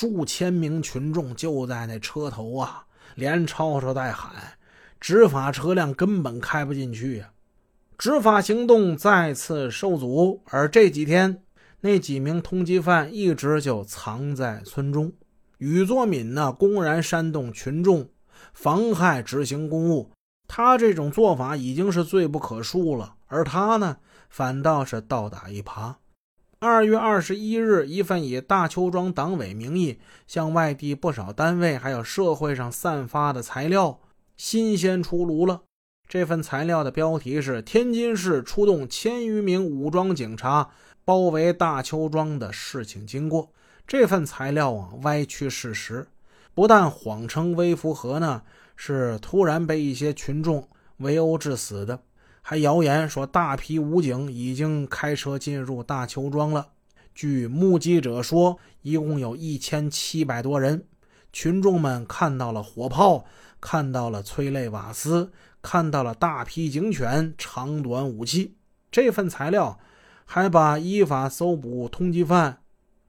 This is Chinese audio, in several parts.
数千名群众就在那车头啊，连吵吵带喊，执法车辆根本开不进去呀。执法行动再次受阻，而这几天那几名通缉犯一直就藏在村中。禹作敏呢，公然煽动群众，妨害执行公务，他这种做法已经是罪不可恕了。而他呢，反倒是倒打一耙。二月二十一日，一份以大邱庄党委名义向外地不少单位还有社会上散发的材料新鲜出炉了。这份材料的标题是“天津市出动千余名武装警察包围大邱庄的事情经过”。这份材料啊，歪曲事实，不但谎称微福和呢是突然被一些群众围殴致死的，还谣言说大批武警已经开车进入大邱庄了。据目击者说，一共有一千七百多人，群众们看到了火炮，看到了催泪瓦斯。看到了大批警犬、长短武器。这份材料还把依法搜捕通缉犯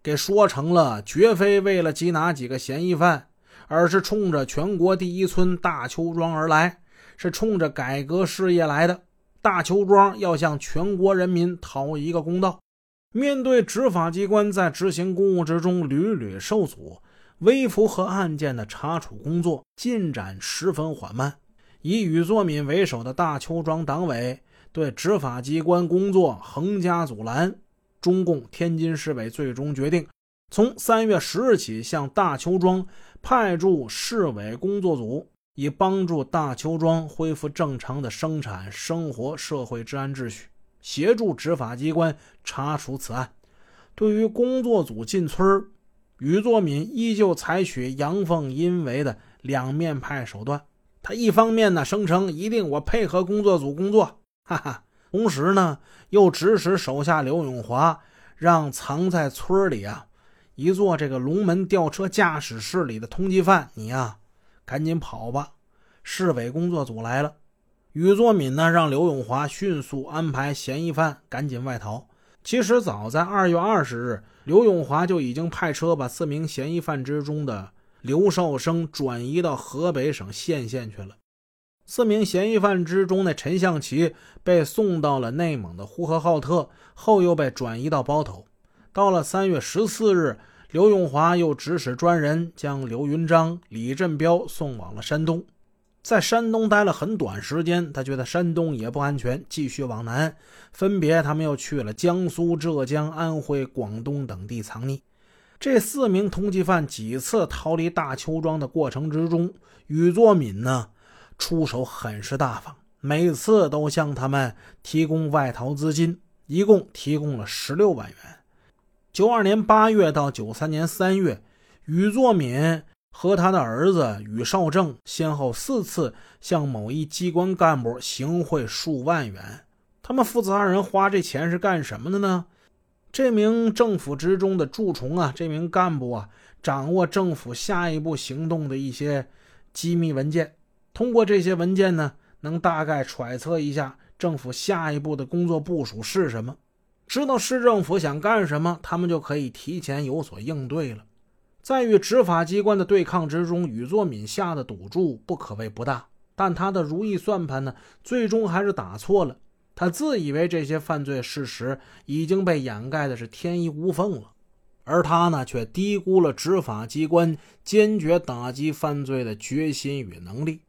给说成了绝非为了缉拿几个嫌疑犯，而是冲着全国第一村大邱庄而来，是冲着改革事业来的。大邱庄要向全国人民讨一个公道。面对执法机关在执行公务之中屡屡受阻，微服和案件的查处工作进展十分缓慢。以禹作敏为首的大邱庄党委对执法机关工作横加阻拦，中共天津市委最终决定，从三月十日起向大邱庄派驻市委工作组，以帮助大邱庄恢复正常的生产生活、社会治安秩序，协助执法机关查处此案。对于工作组进村，宇作敏依旧采取阳奉阴违的两面派手段。他一方面呢声称一定我配合工作组工作，哈哈，同时呢又指使手下刘永华让藏在村里啊一座这个龙门吊车驾驶室里的通缉犯，你呀赶紧跑吧，市委工作组来了。宇作敏呢让刘永华迅速安排嫌疑犯赶紧外逃。其实早在二月二十日，刘永华就已经派车把四名嫌疑犯之中的。刘少生转移到河北省献县去了。四名嫌疑犯之中的陈向奇被送到了内蒙的呼和浩特，后又被转移到包头。到了三月十四日，刘永华又指使专人将刘云章、李振彪送往了山东。在山东待了很短时间，他觉得山东也不安全，继续往南。分别，他们又去了江苏、浙江、安徽、广东等地藏匿。这四名通缉犯几次逃离大邱庄的过程之中，宇作敏呢出手很是大方，每次都向他们提供外逃资金，一共提供了十六万元。九二年八月到九三年三月，禹作敏和他的儿子禹少正先后四次向某一机关干部行贿数万元。他们父子二人花这钱是干什么的呢？这名政府之中的蛀虫啊，这名干部啊，掌握政府下一步行动的一些机密文件。通过这些文件呢，能大概揣测一下政府下一步的工作部署是什么，知道市政府想干什么，他们就可以提前有所应对了。在与执法机关的对抗之中，宇作敏下的赌注不可谓不大，但他的如意算盘呢，最终还是打错了。他自以为这些犯罪事实已经被掩盖的是天衣无缝了，而他呢，却低估了执法机关坚决打击犯罪的决心与能力。